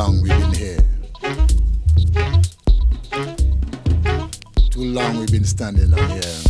long we've been here. Too long we've been standing on here.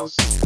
Música